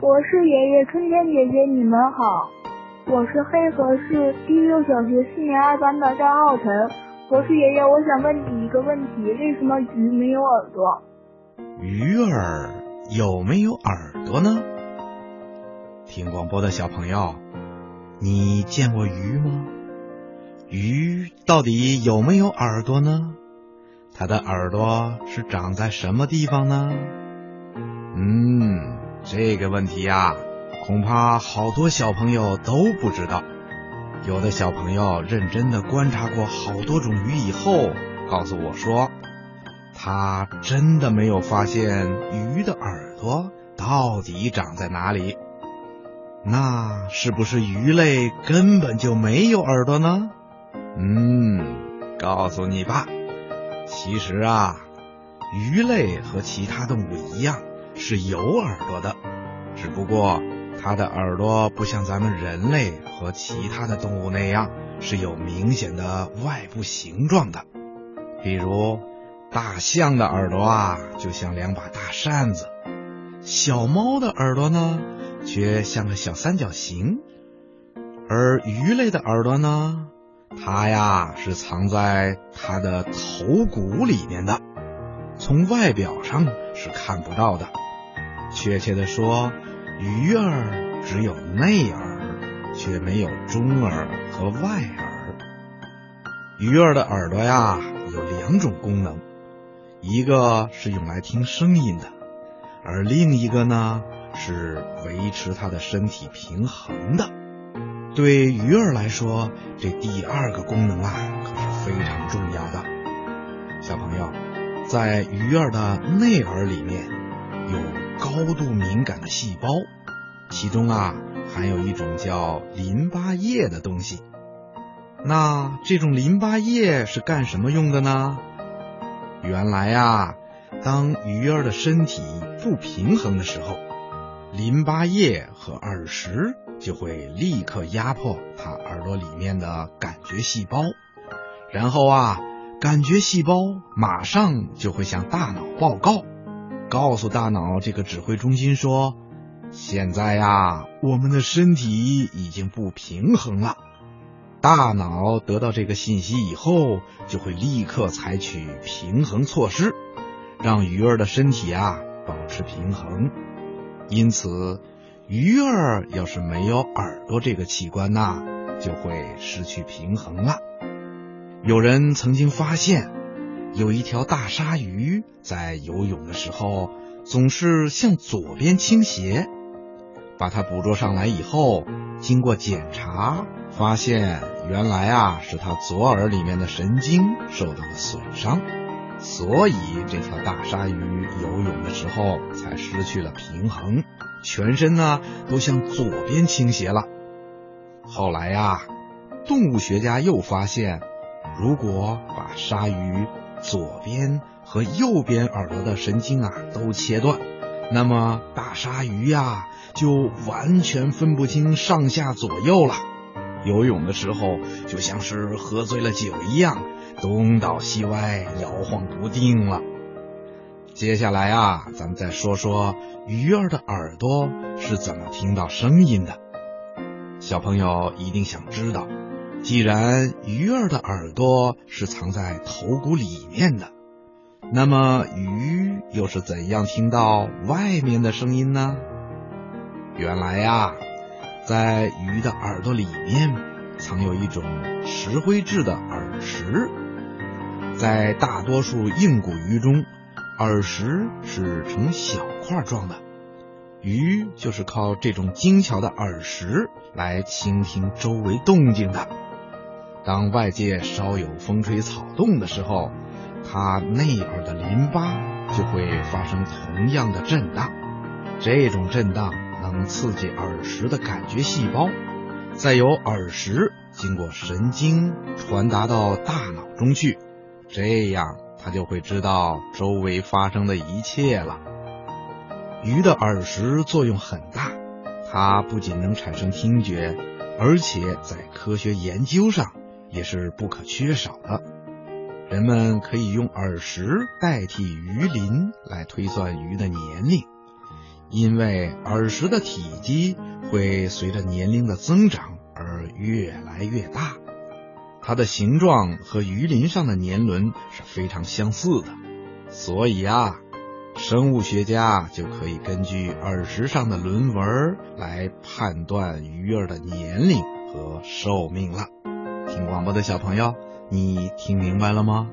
博士爷爷、春天姐姐，你们好，我是黑河市第六小学四年二班的张浩晨。博士爷爷，我想问你一个问题：为什么鱼没有耳朵？鱼儿有没有耳朵呢？听广播的小朋友，你见过鱼吗？鱼到底有没有耳朵呢？它的耳朵是长在什么地方呢？嗯。这个问题呀，恐怕好多小朋友都不知道。有的小朋友认真的观察过好多种鱼以后，告诉我说，他真的没有发现鱼的耳朵到底长在哪里。那是不是鱼类根本就没有耳朵呢？嗯，告诉你吧，其实啊，鱼类和其他动物一样。是有耳朵的，只不过它的耳朵不像咱们人类和其他的动物那样是有明显的外部形状的。比如，大象的耳朵啊，就像两把大扇子；小猫的耳朵呢，却像个小三角形；而鱼类的耳朵呢，它呀是藏在它的头骨里面的，从外表上是看不到的。确切的说，鱼儿只有内耳，却没有中耳和外耳。鱼儿的耳朵呀，有两种功能，一个是用来听声音的，而另一个呢是维持它的身体平衡的。对鱼儿来说，这第二个功能啊，可是非常重要的。小朋友，在鱼儿的内耳里面有。高度敏感的细胞，其中啊含有一种叫淋巴液的东西。那这种淋巴液是干什么用的呢？原来呀，当鱼儿的身体不平衡的时候，淋巴液和耳石就会立刻压迫它耳朵里面的感觉细胞，然后啊，感觉细胞马上就会向大脑报告。告诉大脑这个指挥中心说：“现在呀，我们的身体已经不平衡了。”大脑得到这个信息以后，就会立刻采取平衡措施，让鱼儿的身体啊保持平衡。因此，鱼儿要是没有耳朵这个器官呐，就会失去平衡了。有人曾经发现。有一条大鲨鱼在游泳的时候总是向左边倾斜，把它捕捉上来以后，经过检查，发现原来啊是它左耳里面的神经受到了损伤，所以这条大鲨鱼游泳的时候才失去了平衡，全身呢都向左边倾斜了。后来呀，动物学家又发现，如果把鲨鱼左边和右边耳朵的神经啊都切断，那么大鲨鱼呀就完全分不清上下左右了。游泳的时候就像是喝醉了酒一样，东倒西歪，摇晃不定了。接下来啊，咱们再说说鱼儿的耳朵是怎么听到声音的。小朋友一定想知道。既然鱼儿的耳朵是藏在头骨里面的，那么鱼又是怎样听到外面的声音呢？原来呀，在鱼的耳朵里面藏有一种石灰质的耳石，在大多数硬骨鱼中，耳石是呈小块状的，鱼就是靠这种精巧的耳石来倾听周围动静的。当外界稍有风吹草动的时候，它内耳的淋巴就会发生同样的震荡。这种震荡能刺激耳石的感觉细胞，再由耳石经过神经传达到大脑中去，这样它就会知道周围发生的一切了。鱼的耳石作用很大，它不仅能产生听觉，而且在科学研究上。也是不可缺少的。人们可以用耳石代替鱼鳞来推算鱼的年龄，因为耳石的体积会随着年龄的增长而越来越大，它的形状和鱼鳞上的年轮是非常相似的，所以啊，生物学家就可以根据耳石上的轮纹来判断鱼儿的年龄和寿命了。听广播的小朋友，你听明白了吗？